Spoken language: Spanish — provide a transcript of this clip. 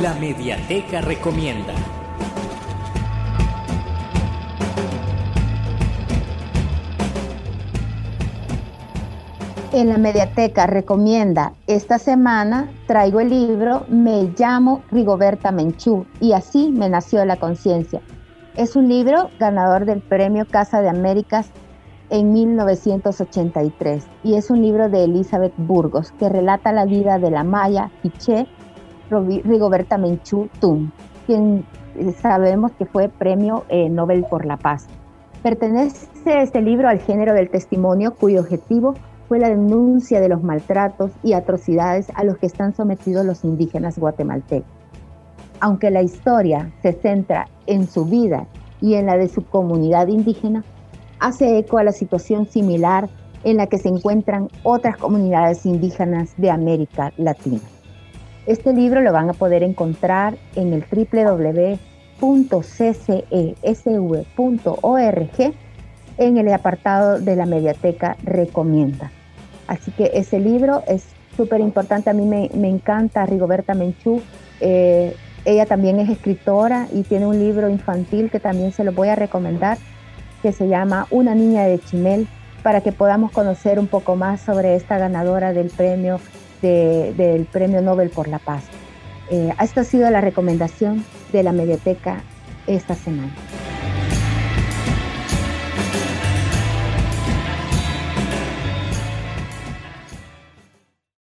La Mediateca Recomienda. En la Mediateca Recomienda esta semana traigo el libro Me llamo Rigoberta Menchú y así me nació la conciencia. Es un libro ganador del premio Casa de Américas en 1983 y es un libro de Elizabeth Burgos que relata la vida de la maya Piché Rigoberta Menchú Tum, quien eh, sabemos que fue premio eh, Nobel por la Paz. Pertenece este libro al género del testimonio cuyo objetivo fue la denuncia de los maltratos y atrocidades a los que están sometidos los indígenas guatemaltecos. Aunque la historia se centra en su vida y en la de su comunidad indígena, hace eco a la situación similar en la que se encuentran otras comunidades indígenas de América Latina. Este libro lo van a poder encontrar en el www.ccesv.org en el apartado de la mediateca Recomienda. Así que ese libro es súper importante. A mí me, encanta Rigoberta Menchú. Eh, ella también es escritora y tiene un libro infantil que también se lo voy a recomendar, que se llama Una niña de Chimel, para que podamos conocer un poco más sobre esta ganadora del premio, del premio Nobel por la Paz. Eh, esta ha sido la recomendación de la Mediateca esta semana.